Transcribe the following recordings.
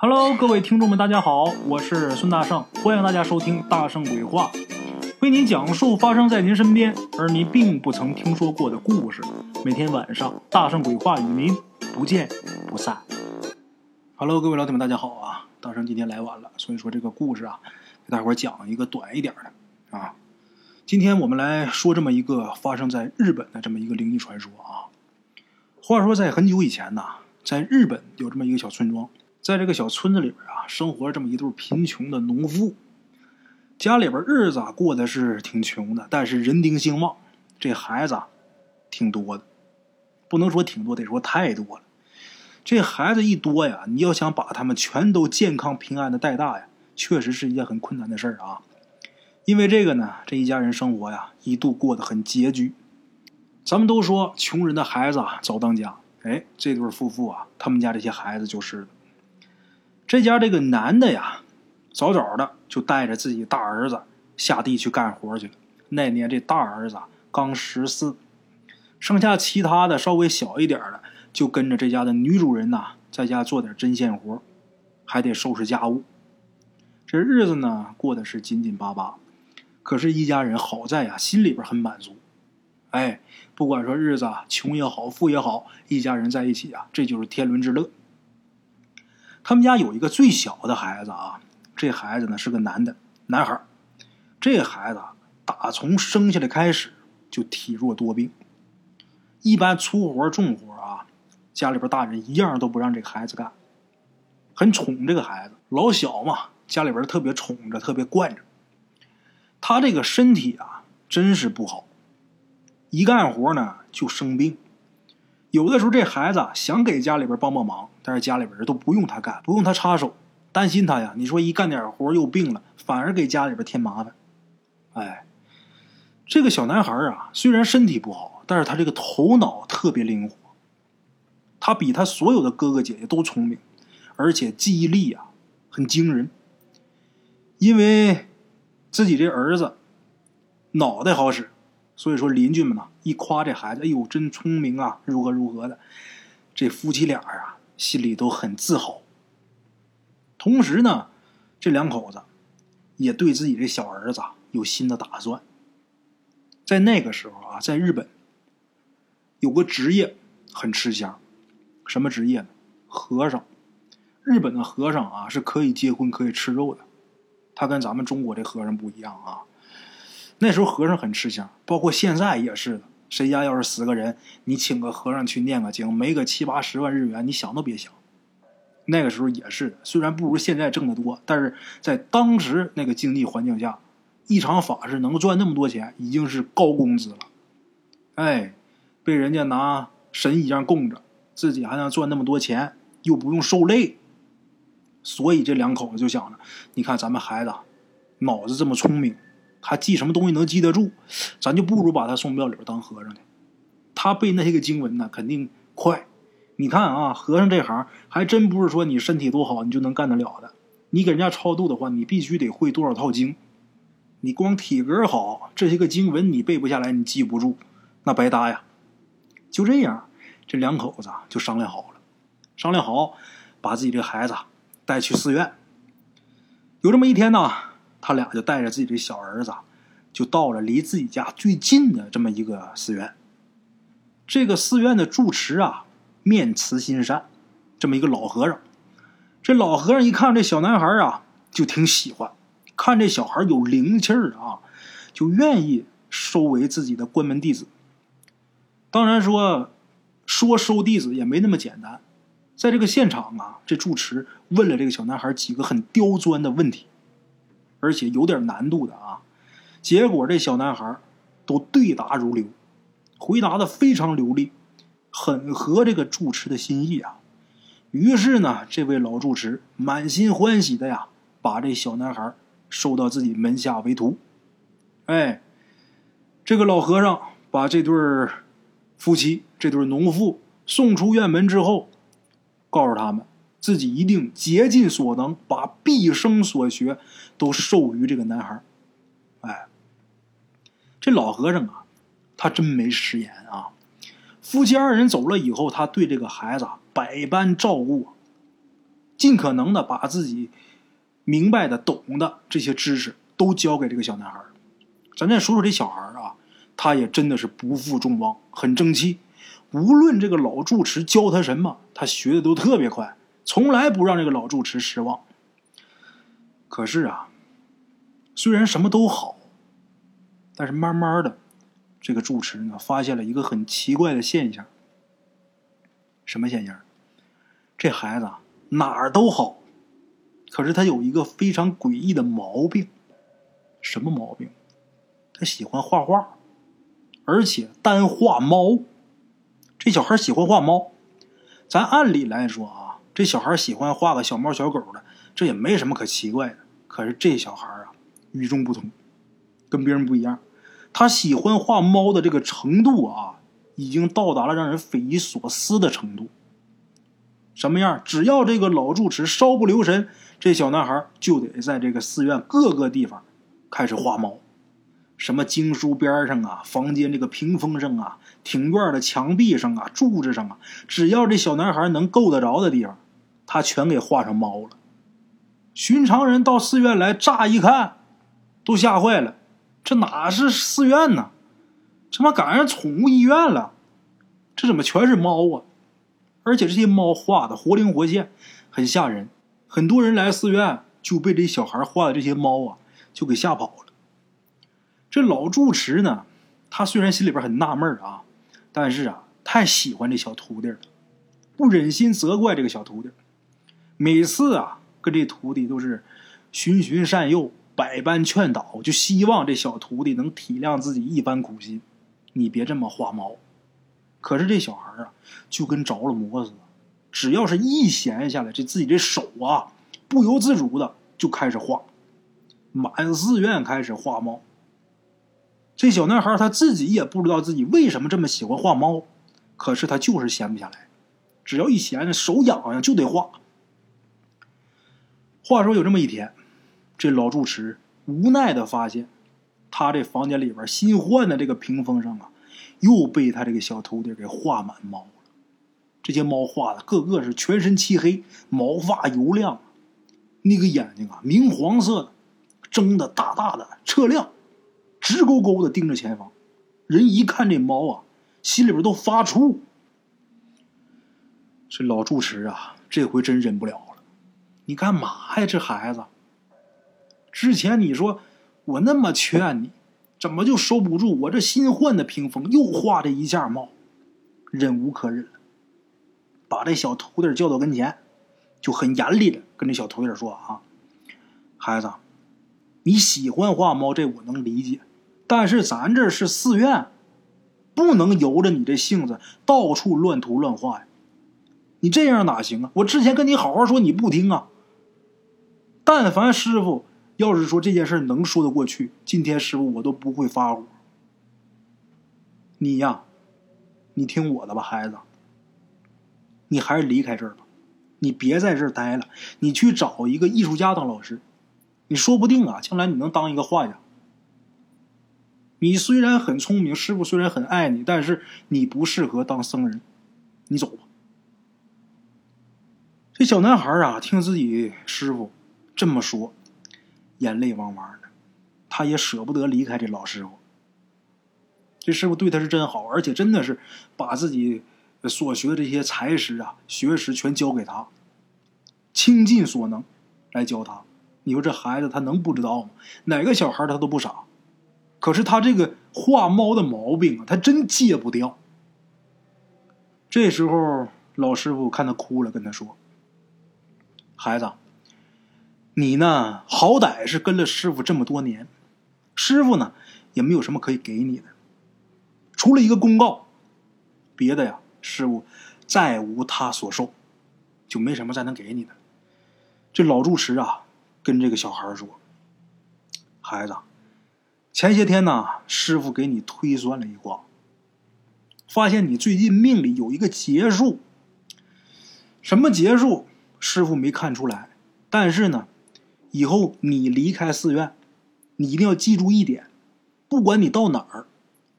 Hello，各位听众们，大家好，我是孙大圣，欢迎大家收听《大圣鬼话》，为您讲述发生在您身边而您并不曾听说过的故事。每天晚上，《大圣鬼话》与您不见不散。Hello，各位老铁们，大家好啊！大圣今天来晚了，所以说这个故事啊，给大伙讲一个短一点的啊。今天我们来说这么一个发生在日本的这么一个灵异传说啊。话说在很久以前呐，在日本有这么一个小村庄。在这个小村子里边啊，生活着这么一对贫穷的农妇，家里边日子啊过得是挺穷的，但是人丁兴旺，这孩子挺多的，不能说挺多，得说太多了。这孩子一多呀，你要想把他们全都健康平安的带大呀，确实是一件很困难的事儿啊。因为这个呢，这一家人生活呀，一度过得很拮据。咱们都说穷人的孩子啊早当家，哎，这对夫妇啊，他们家这些孩子就是。这家这个男的呀，早早的就带着自己大儿子下地去干活去了。那年这大儿子刚十四，剩下其他的稍微小一点的就跟着这家的女主人呐，在家做点针线活，还得收拾家务。这日子呢过得是紧紧巴巴，可是，一家人好在呀，心里边很满足。哎，不管说日子啊穷也好，富也好，一家人在一起啊，这就是天伦之乐。他们家有一个最小的孩子啊，这孩子呢是个男的，男孩这孩子打从生下来开始就体弱多病，一般粗活重活啊，家里边大人一样都不让这个孩子干，很宠这个孩子。老小嘛，家里边特别宠着，特别惯着。他这个身体啊，真是不好，一干活呢就生病。有的时候，这孩子想给家里边帮帮忙，但是家里边人都不用他干，不用他插手，担心他呀。你说一干点活又病了，反而给家里边添麻烦。哎，这个小男孩啊，虽然身体不好，但是他这个头脑特别灵活，他比他所有的哥哥姐姐都聪明，而且记忆力啊很惊人。因为自己这儿子脑袋好使。所以说，邻居们呢一夸这孩子，哎呦，真聪明啊，如何如何的，这夫妻俩啊心里都很自豪。同时呢，这两口子也对自己这小儿子有新的打算。在那个时候啊，在日本有个职业很吃香，什么职业呢？和尚。日本的和尚啊是可以结婚、可以吃肉的，他跟咱们中国的和尚不一样啊。那时候和尚很吃香，包括现在也是的。谁家要是死个人，你请个和尚去念个经，没个七八十万日元，你想都别想。那个时候也是，虽然不如现在挣得多，但是在当时那个经济环境下，一场法事能赚那么多钱，已经是高工资了。哎，被人家拿神一样供着，自己还能赚那么多钱，又不用受累。所以这两口子就想着，你看咱们孩子脑子这么聪明。还记什么东西能记得住，咱就不如把他送庙里边当和尚去。他背那些个经文呢，肯定快。你看啊，和尚这行还真不是说你身体多好你就能干得了的。你给人家超度的话，你必须得会多少套经。你光体格好，这些个经文你背不下来，你记不住，那白搭呀。就这样，这两口子就商量好了，商量好把自己这孩子带去寺院。有这么一天呢。他俩就带着自己的小儿子，就到了离自己家最近的这么一个寺院。这个寺院的住持啊，面慈心善，这么一个老和尚。这老和尚一看这小男孩啊，就挺喜欢，看这小孩有灵气儿啊，就愿意收为自己的关门弟子。当然说，说收弟子也没那么简单。在这个现场啊，这住持问了这个小男孩几个很刁钻的问题。而且有点难度的啊，结果这小男孩都对答如流，回答的非常流利，很合这个住持的心意啊。于是呢，这位老住持满心欢喜的呀，把这小男孩收到自己门下为徒。哎，这个老和尚把这对夫妻、这对农妇送出院门之后，告诉他们。自己一定竭尽所能，把毕生所学都授予这个男孩哎，这老和尚啊，他真没食言啊！夫妻二人走了以后，他对这个孩子百般照顾。尽可能的把自己明白的、懂的这些知识都教给这个小男孩。咱再说说这小孩啊，他也真的是不负众望，很争气。无论这个老住持教他什么，他学的都特别快，从来不让这个老住持失望。可是啊，虽然什么都好，但是慢慢的，这个住持呢发现了一个很奇怪的现象。什么现象？这孩子哪儿都好，可是他有一个非常诡异的毛病。什么毛病？他喜欢画画，而且单画猫。这小孩喜欢画猫，咱按理来说，这小孩喜欢画个小猫小狗的，这也没什么可奇怪的。可是这小孩啊，与众不同，跟别人不一样。他喜欢画猫的这个程度啊，已经到达了让人匪夷所思的程度。什么样？只要这个老住持稍不留神，这小男孩就得在这个寺院各个地方开始画猫。什么经书边上啊，房间这个屏风上啊，庭院的墙壁上啊，柱子上啊，只要这小男孩能够得着的地方，他全给画上猫了。寻常人到寺院来，乍一看，都吓坏了，这哪是寺院呢？这妈赶上宠物医院了？这怎么全是猫啊？而且这些猫画的活灵活现，很吓人。很多人来寺院就被这小孩画的这些猫啊，就给吓跑了。这老住持呢，他虽然心里边很纳闷啊，但是啊，太喜欢这小徒弟了，不忍心责怪这个小徒弟。每次啊，跟这徒弟都是循循善诱，百般劝导，就希望这小徒弟能体谅自己一番苦心。你别这么画猫。可是这小孩啊，就跟着了魔似的，只要是一闲下来，这自己这手啊，不由自主的就开始画，满寺院开始画猫。这小男孩他自己也不知道自己为什么这么喜欢画猫，可是他就是闲不下来，只要一闲手痒痒就得画。话说有这么一天，这老住持无奈的发现，他这房间里边新换的这个屏风上啊，又被他这个小徒弟给画满猫了。这些猫画的个个是全身漆黑，毛发油亮，那个眼睛啊明黄色的，睁的大大的，澈亮。直勾勾的盯着前方，人一看这猫啊，心里边都发怵。这老住持啊，这回真忍不了了。你干嘛呀，这孩子？之前你说我那么劝你，怎么就收不住？我这新换的屏风又画这一下猫，忍无可忍了，把这小徒弟叫到跟前，就很严厉的跟这小徒弟说：“啊，孩子，你喜欢画猫，这我能理解。”但是咱这是寺院，不能由着你这性子到处乱涂乱画呀！你这样哪行啊？我之前跟你好好说，你不听啊！但凡师傅要是说这件事能说得过去，今天师傅我都不会发火。你呀，你听我的吧，孩子，你还是离开这儿吧，你别在这儿待了，你去找一个艺术家当老师，你说不定啊，将来你能当一个画家。你虽然很聪明，师傅虽然很爱你，但是你不适合当僧人。你走吧。这小男孩啊，听自己师傅这么说，眼泪汪汪的。他也舍不得离开这老师傅。这师傅对他是真好，而且真的是把自己所学的这些才识啊、学识全教给他，倾尽所能来教他。你说这孩子他能不知道吗？哪个小孩他都不傻。可是他这个画猫的毛病啊，他真戒不掉。这时候老师傅看他哭了，跟他说：“孩子，你呢，好歹是跟了师傅这么多年，师傅呢也没有什么可以给你的，除了一个公告，别的呀，师傅再无他所授，就没什么再能给你的。”这老住持啊，跟这个小孩说：“孩子。”前些天呢，师傅给你推算了一卦，发现你最近命里有一个劫数。什么劫数？师傅没看出来。但是呢，以后你离开寺院，你一定要记住一点：不管你到哪儿，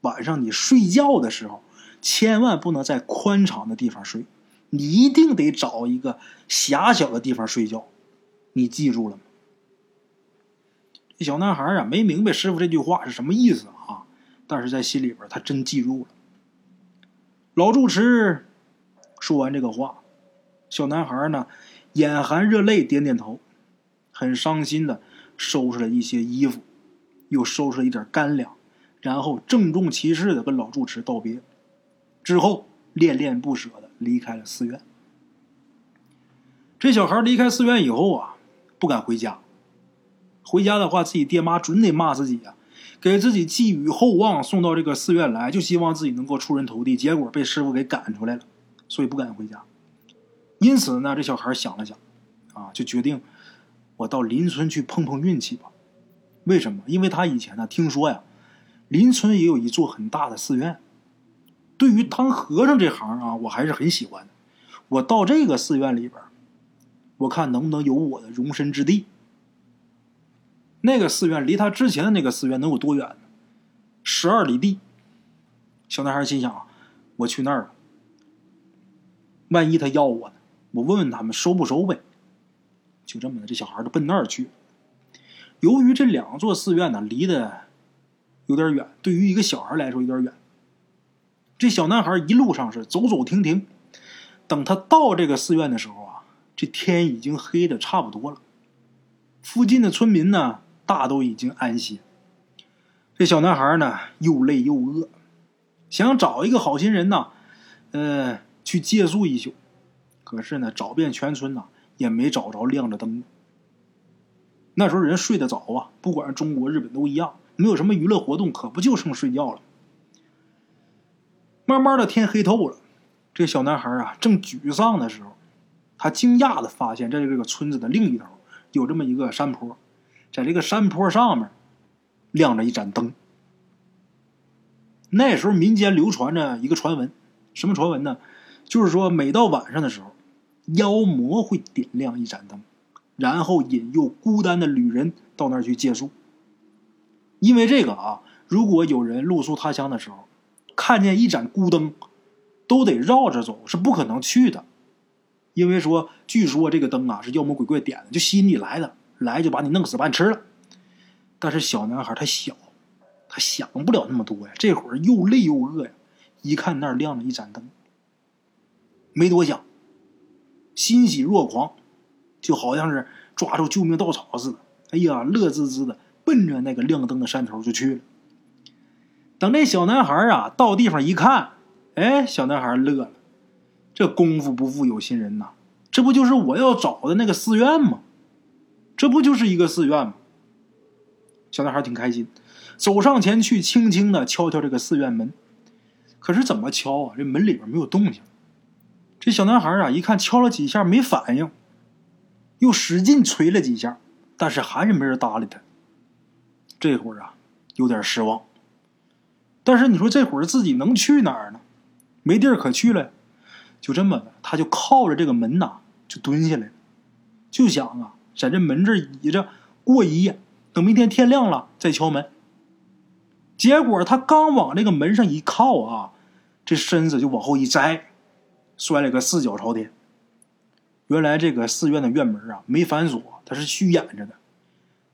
晚上你睡觉的时候，千万不能在宽敞的地方睡，你一定得找一个狭小的地方睡觉。你记住了吗？这小男孩啊，没明白师傅这句话是什么意思啊，但是在心里边他真记住了。老住持说完这个话，小男孩呢，眼含热泪，点点头，很伤心的收拾了一些衣服，又收拾了一点干粮，然后郑重其事的跟老住持道别，之后恋恋不舍的离开了寺院。这小孩离开寺院以后啊。不敢回家，回家的话，自己爹妈准得骂自己呀，给自己寄予厚望，送到这个寺院来，就希望自己能够出人头地，结果被师傅给赶出来了，所以不敢回家。因此呢，这小孩想了想，啊，就决定我到邻村去碰碰运气吧。为什么？因为他以前呢听说呀，邻村也有一座很大的寺院。对于当和尚这行啊，我还是很喜欢的。我到这个寺院里边。我看能不能有我的容身之地。那个寺院离他之前的那个寺院能有多远呢？十二里地。小男孩心想：我去那儿了，万一他要我呢？我问问他们收不收呗。就这么的，这小孩就奔那儿去。由于这两座寺院呢离得有点远，对于一个小孩来说有点远。这小男孩一路上是走走停停。等他到这个寺院的时候啊。这天已经黑的差不多了，附近的村民呢，大都已经安歇。这小男孩呢，又累又饿，想找一个好心人呢，呃，去借宿一宿。可是呢，找遍全村呢，也没找着亮着灯。那时候人睡得早啊，不管是中国、日本都一样，没有什么娱乐活动，可不就剩睡觉了。慢慢的天黑透了，这小男孩啊，正沮丧的时候。他惊讶的发现，在这个村子的另一头，有这么一个山坡，在这个山坡上面，亮着一盏灯。那时候民间流传着一个传闻，什么传闻呢？就是说，每到晚上的时候，妖魔会点亮一盏灯，然后引诱孤单的旅人到那儿去借宿。因为这个啊，如果有人露宿他乡的时候，看见一盏孤灯，都得绕着走，是不可能去的。因为说，据说这个灯啊是妖魔鬼怪点的，就吸引你来的，来就把你弄死，把你吃了。但是小男孩他小，他想不了那么多呀。这会儿又累又饿呀，一看那儿亮着一盏灯，没多想，欣喜若狂，就好像是抓住救命稻草似的。哎呀，乐滋滋的奔着那个亮灯的山头就去了。等那小男孩啊到地方一看，哎，小男孩乐了。这功夫不负有心人呐，这不就是我要找的那个寺院吗？这不就是一个寺院吗？小男孩挺开心，走上前去，轻轻的敲敲这个寺院门。可是怎么敲啊？这门里边没有动静。这小男孩啊，一看敲了几下没反应，又使劲捶了几下，但是还是没人搭理他。这会儿啊，有点失望。但是你说这会儿自己能去哪儿呢？没地儿可去了。就这么的，他就靠着这个门呐，就蹲下来，就想啊，在这门这儿倚着过一夜，等明天天亮了再敲门。结果他刚往这个门上一靠啊，这身子就往后一栽，摔了个四脚朝天。原来这个寺院的院门啊没反锁，它是虚掩着的。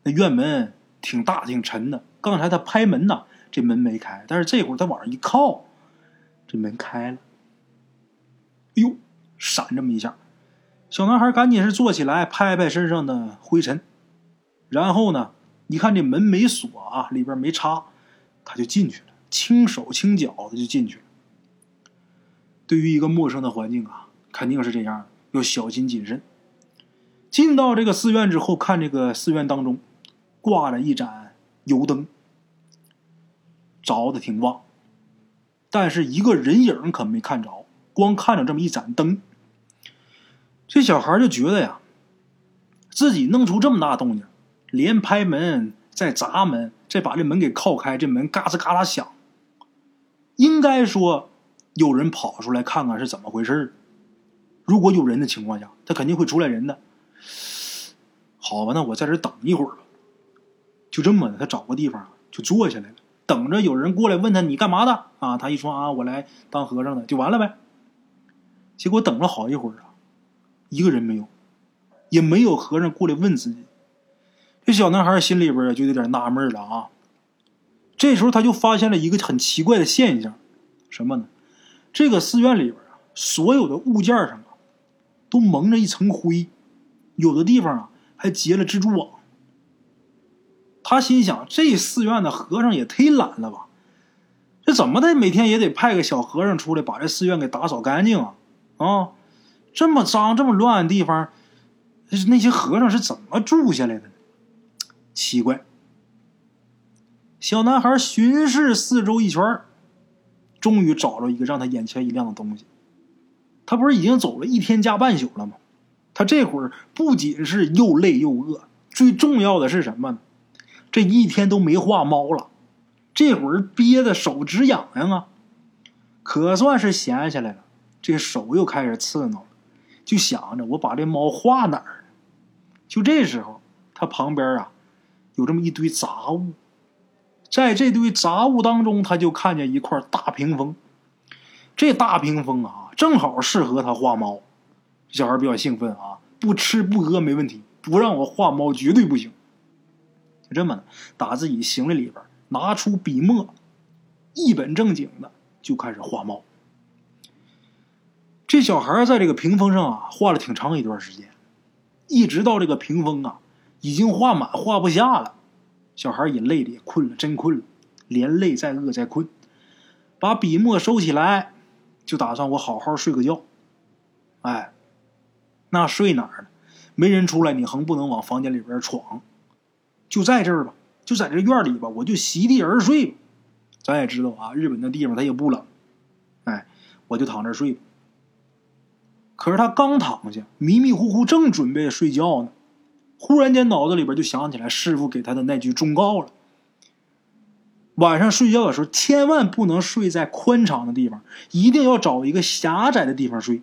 那院门挺大挺沉的，刚才他拍门呐，这门没开，但是这会儿他往上一靠，这门开了。哎呦，闪这么一下，小男孩赶紧是坐起来，拍拍身上的灰尘，然后呢，一看这门没锁啊，里边没插，他就进去了，轻手轻脚的就进去了。对于一个陌生的环境啊，肯定是这样，要小心谨慎。进到这个寺院之后，看这个寺院当中挂着一盏油灯，着的挺旺，但是一个人影可没看着。光看着这么一盏灯，这小孩就觉得呀，自己弄出这么大动静，连拍门、再砸门、再把这门给靠开，这门嘎吱嘎啦响，应该说有人跑出来看看是怎么回事如果有人的情况下，他肯定会出来人的。好吧，那我在这等一会儿吧。就这么的，他找个地方就坐下来了，等着有人过来问他你干嘛的啊？他一说啊，我来当和尚的，就完了呗。结果等了好一会儿啊，一个人没有，也没有和尚过来问自己。这小男孩心里边就有点纳闷了啊。这时候他就发现了一个很奇怪的现象，什么呢？这个寺院里边啊，所有的物件上啊，都蒙着一层灰，有的地方啊还结了蜘蛛网。他心想：这寺院的和尚也忒懒了吧？这怎么的，每天也得派个小和尚出来把这寺院给打扫干净啊！啊，这么脏、这么乱的地方，那些和尚是怎么住下来的呢？奇怪。小男孩巡视四周一圈，终于找着一个让他眼前一亮的东西。他不是已经走了一天加半宿了吗？他这会儿不仅是又累又饿，最重要的是什么呢？这一天都没画猫了。这会儿憋得手直痒痒啊，可算是闲下来了。这手又开始刺挠了，就想着我把这猫画哪儿。就这时候，他旁边啊有这么一堆杂物，在这堆杂物当中，他就看见一块大屏风。这大屏风啊，正好适合他画猫。小孩比较兴奋啊，不吃不喝没问题，不让我画猫绝对不行。就这么的，打自己行李里边。拿出笔墨，一本正经的就开始画猫。这小孩在这个屏风上啊画了挺长一段时间，一直到这个屏风啊已经画满画不下了，小孩也累的也困了，真困了，连累再饿再困，把笔墨收起来，就打算我好好睡个觉。哎，那睡哪儿呢？没人出来，你横不能往房间里边闯，就在这儿吧。就在这院里吧，我就席地而睡吧。咱也知道啊，日本那地方它也不冷，哎，我就躺这儿睡。可是他刚躺下，迷迷糊糊正准备睡觉呢，忽然间脑子里边就想起来师傅给他的那句忠告了：晚上睡觉的时候千万不能睡在宽敞的地方，一定要找一个狭窄的地方睡。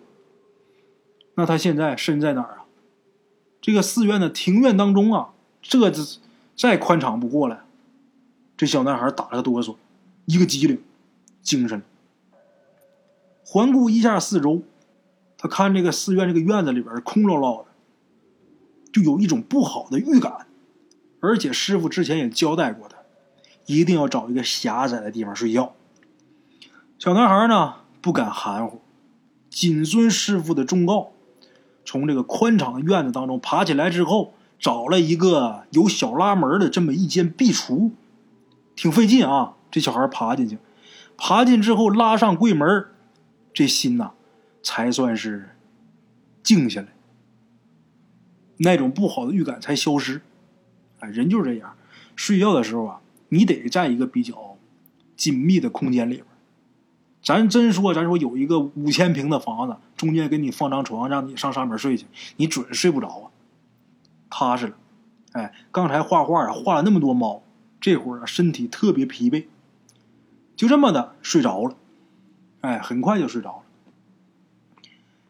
那他现在身在哪儿啊？这个寺院的庭院当中啊，这这。再宽敞不过了，这小男孩打了个哆嗦，一个机灵，精神。环顾一下四周，他看这个寺院这个院子里边空落落的，就有一种不好的预感。而且师傅之前也交代过他，一定要找一个狭窄的地方睡觉。小男孩呢不敢含糊，谨遵师傅的忠告，从这个宽敞的院子当中爬起来之后。找了一个有小拉门的这么一间壁橱，挺费劲啊。这小孩爬进去，爬进之后拉上柜门，这心呐才算是静下来，那种不好的预感才消失。哎，人就是这样，睡觉的时候啊，你得在一个比较紧密的空间里边。咱真说，咱说有一个五千平的房子，中间给你放张床，让你上上面睡去，你准睡不着啊。踏实了，哎，刚才画画啊，画了那么多猫，这会儿啊，身体特别疲惫，就这么的睡着了，哎，很快就睡着了。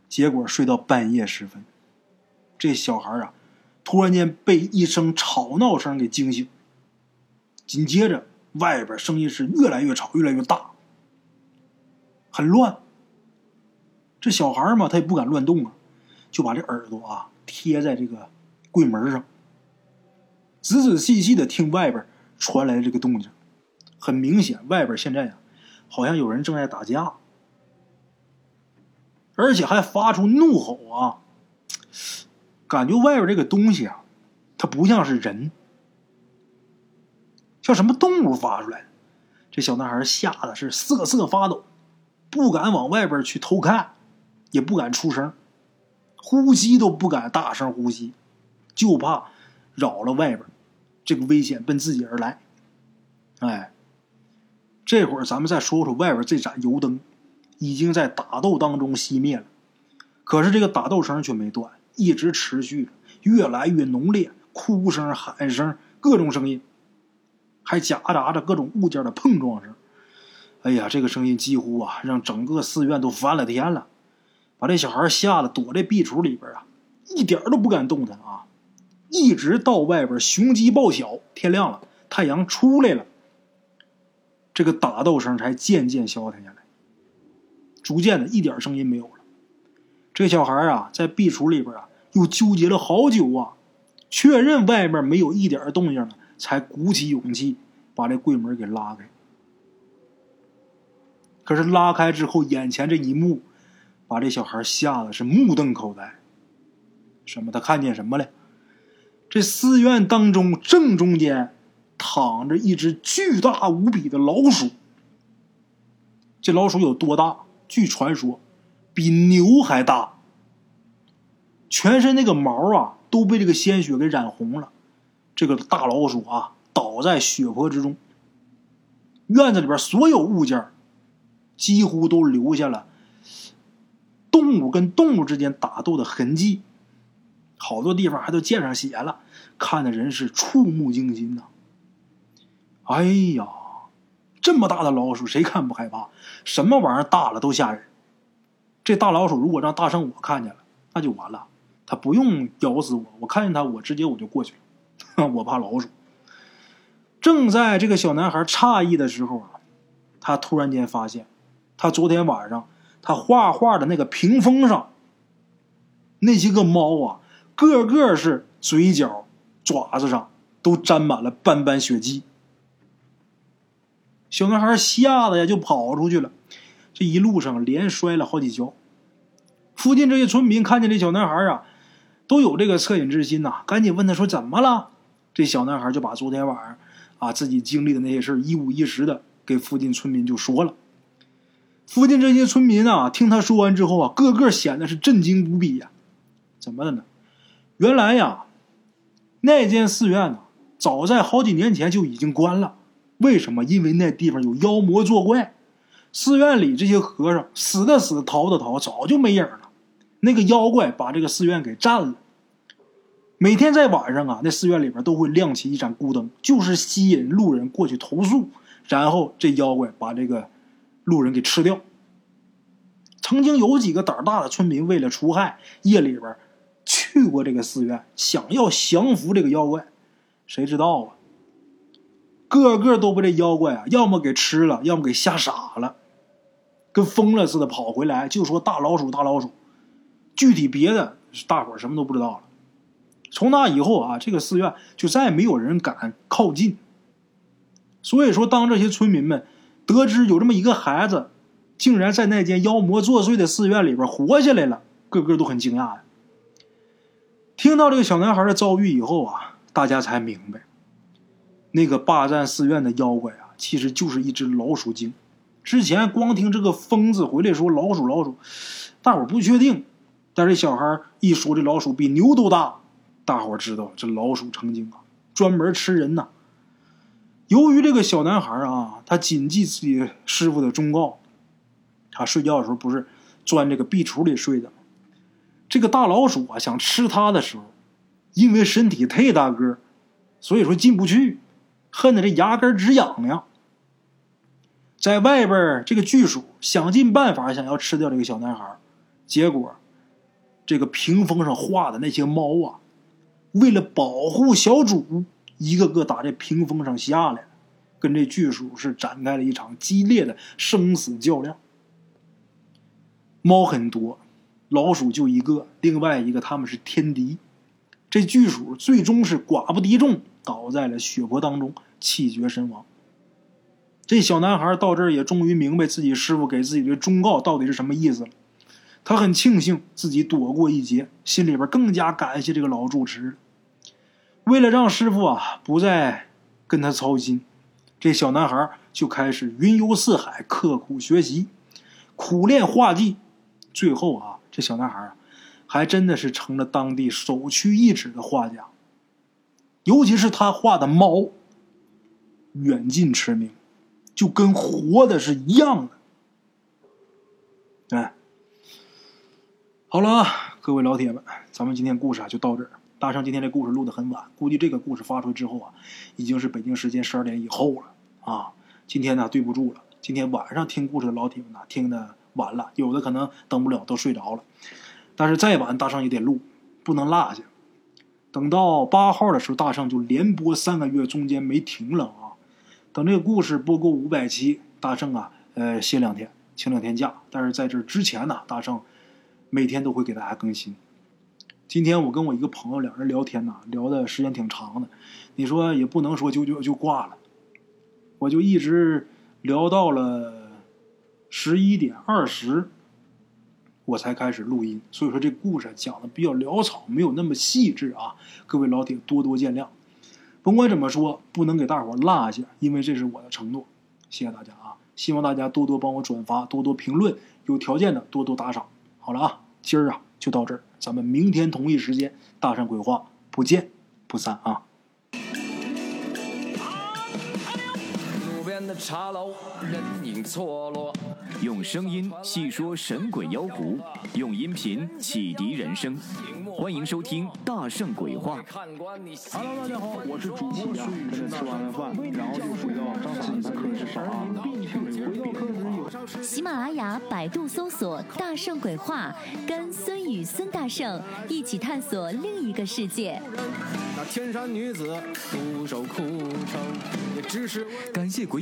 结果睡到半夜时分，这小孩啊，突然间被一声吵闹声给惊醒，紧接着外边声音是越来越吵，越来越大，很乱。这小孩嘛，他也不敢乱动啊，就把这耳朵啊贴在这个。柜门上，仔仔细细的听外边传来的这个动静，很明显，外边现在呀，好像有人正在打架，而且还发出怒吼啊！感觉外边这个东西啊，它不像是人，像什么动物发出来的。这小男孩吓得是瑟瑟发抖，不敢往外边去偷看，也不敢出声，呼吸都不敢大声呼吸。就怕扰了外边，这个危险奔自己而来。哎，这会儿咱们再说说外边这盏油灯，已经在打斗当中熄灭了，可是这个打斗声却没断，一直持续着，越来越浓烈，哭声、喊声，各种声音，还夹杂着各种物件的碰撞声。哎呀，这个声音几乎啊，让整个寺院都翻了天了，把这小孩吓得躲在壁橱里边啊，一点都不敢动弹啊。一直到外边雄鸡报晓，天亮了，太阳出来了，这个打斗声才渐渐消停下来，逐渐的一点声音没有了。这小孩啊，在壁橱里边啊，又纠结了好久啊，确认外面没有一点动静了，才鼓起勇气把这柜门给拉开。可是拉开之后，眼前这一幕，把这小孩吓得是目瞪口呆。什么？他看见什么了？这寺院当中正中间躺着一只巨大无比的老鼠。这老鼠有多大？据传说，比牛还大。全身那个毛啊都被这个鲜血给染红了。这个大老鼠啊倒在血泊之中。院子里边所有物件几乎都留下了动物跟动物之间打斗的痕迹。好多地方还都溅上血了，看的人是触目惊心呐。哎呀，这么大的老鼠，谁看不害怕？什么玩意儿大了都吓人。这大老鼠如果让大圣我看见了，那就完了。他不用咬死我，我看见他，我直接我就过去了。我怕老鼠。正在这个小男孩诧异的时候啊，他突然间发现，他昨天晚上他画画的那个屏风上，那些个猫啊。个个是嘴角、爪子上都沾满了斑斑血迹。小男孩吓得呀就跑出去了，这一路上连摔了好几跤。附近这些村民看见这小男孩啊，都有这个恻隐之心呐，赶紧问他说：“怎么了？”这小男孩就把昨天晚上啊自己经历的那些事一五一十的给附近村民就说了。附近这些村民啊，听他说完之后啊，个个显得是震惊无比呀。怎么的呢？原来呀，那间寺院呢，早在好几年前就已经关了。为什么？因为那地方有妖魔作怪。寺院里这些和尚死的死，逃的逃，早就没影了。那个妖怪把这个寺院给占了。每天在晚上啊，那寺院里边都会亮起一盏孤灯，就是吸引路人过去投诉，然后这妖怪把这个路人给吃掉。曾经有几个胆大的村民为了除害，夜里边。去过这个寺院，想要降服这个妖怪，谁知道啊？个个都被这妖怪啊，要么给吃了，要么给吓傻了，跟疯了似的跑回来，就说大老鼠，大老鼠。具体别的，大伙儿什么都不知道了。从那以后啊，这个寺院就再也没有人敢靠近。所以说，当这些村民们得知有这么一个孩子，竟然在那间妖魔作祟的寺院里边活下来了，个个都很惊讶呀。听到这个小男孩的遭遇以后啊，大家才明白，那个霸占寺院的妖怪啊，其实就是一只老鼠精。之前光听这个疯子回来说老鼠老鼠，大伙不确定，但是小孩一说这老鼠比牛都大，大伙知道这老鼠成精啊，专门吃人呐。由于这个小男孩啊，他谨记自己师傅的忠告，他睡觉的时候不是钻这个壁橱里睡的。这个大老鼠啊，想吃他的时候，因为身体太大个所以说进不去，恨得这牙根直痒痒。在外边，这个巨鼠想尽办法想要吃掉这个小男孩，结果，这个屏风上画的那些猫啊，为了保护小主，一个个打这屏风上下来，跟这巨鼠是展开了一场激烈的生死较量。猫很多。老鼠就一个，另外一个他们是天敌。这巨鼠最终是寡不敌众，倒在了血泊当中，气绝身亡。这小男孩到这儿也终于明白自己师傅给自己的忠告到底是什么意思了。他很庆幸自己躲过一劫，心里边更加感谢这个老住持。为了让师傅啊不再跟他操心，这小男孩就开始云游四海，刻苦学习，苦练画技，最后啊。这小男孩，还真的是成了当地首屈一指的画家。尤其是他画的猫，远近驰名，就跟活的是一样的。哎，好了啊，各位老铁们，咱们今天故事啊就到这儿。大圣今天这故事录的很晚，估计这个故事发出去之后啊，已经是北京时间十二点以后了啊。今天呢，对不住了，今天晚上听故事的老铁们呢，听的。晚了，有的可能等不了，都睡着了。但是再晚，大圣也得录，不能落下。等到八号的时候，大圣就连播三个月，中间没停了啊。等这个故事播够五百期，大圣啊，呃，歇两天，请两天假。但是在这之前呢，大圣每天都会给大家更新。今天我跟我一个朋友两人聊天呢，聊的时间挺长的，你说也不能说就就就挂了，我就一直聊到了十一点二十，我才开始录音。所以说这故事讲的比较潦草，没有那么细致啊，各位老铁多多见谅。甭管怎么说，不能给大伙落下，因为这是我的承诺。谢谢大家啊！希望大家多多帮我转发，多多评论，有条件的多多打赏。好了啊，今儿啊就到这儿，咱们明天同一时间大山鬼话不见不散啊！边的茶楼，人影错落。用声音细说神鬼妖狐，用音频启迪人生。欢迎收听《大圣鬼话》。Hello，大家好，我是主播孙宇，跟着吃完了饭，然后就回到自己的课室上啊。回到课室有喜马拉雅、百度搜索“大圣鬼话”，跟孙宇、孙大圣一起探索另一个世界。那天山女子独守枯城，也只是感谢鬼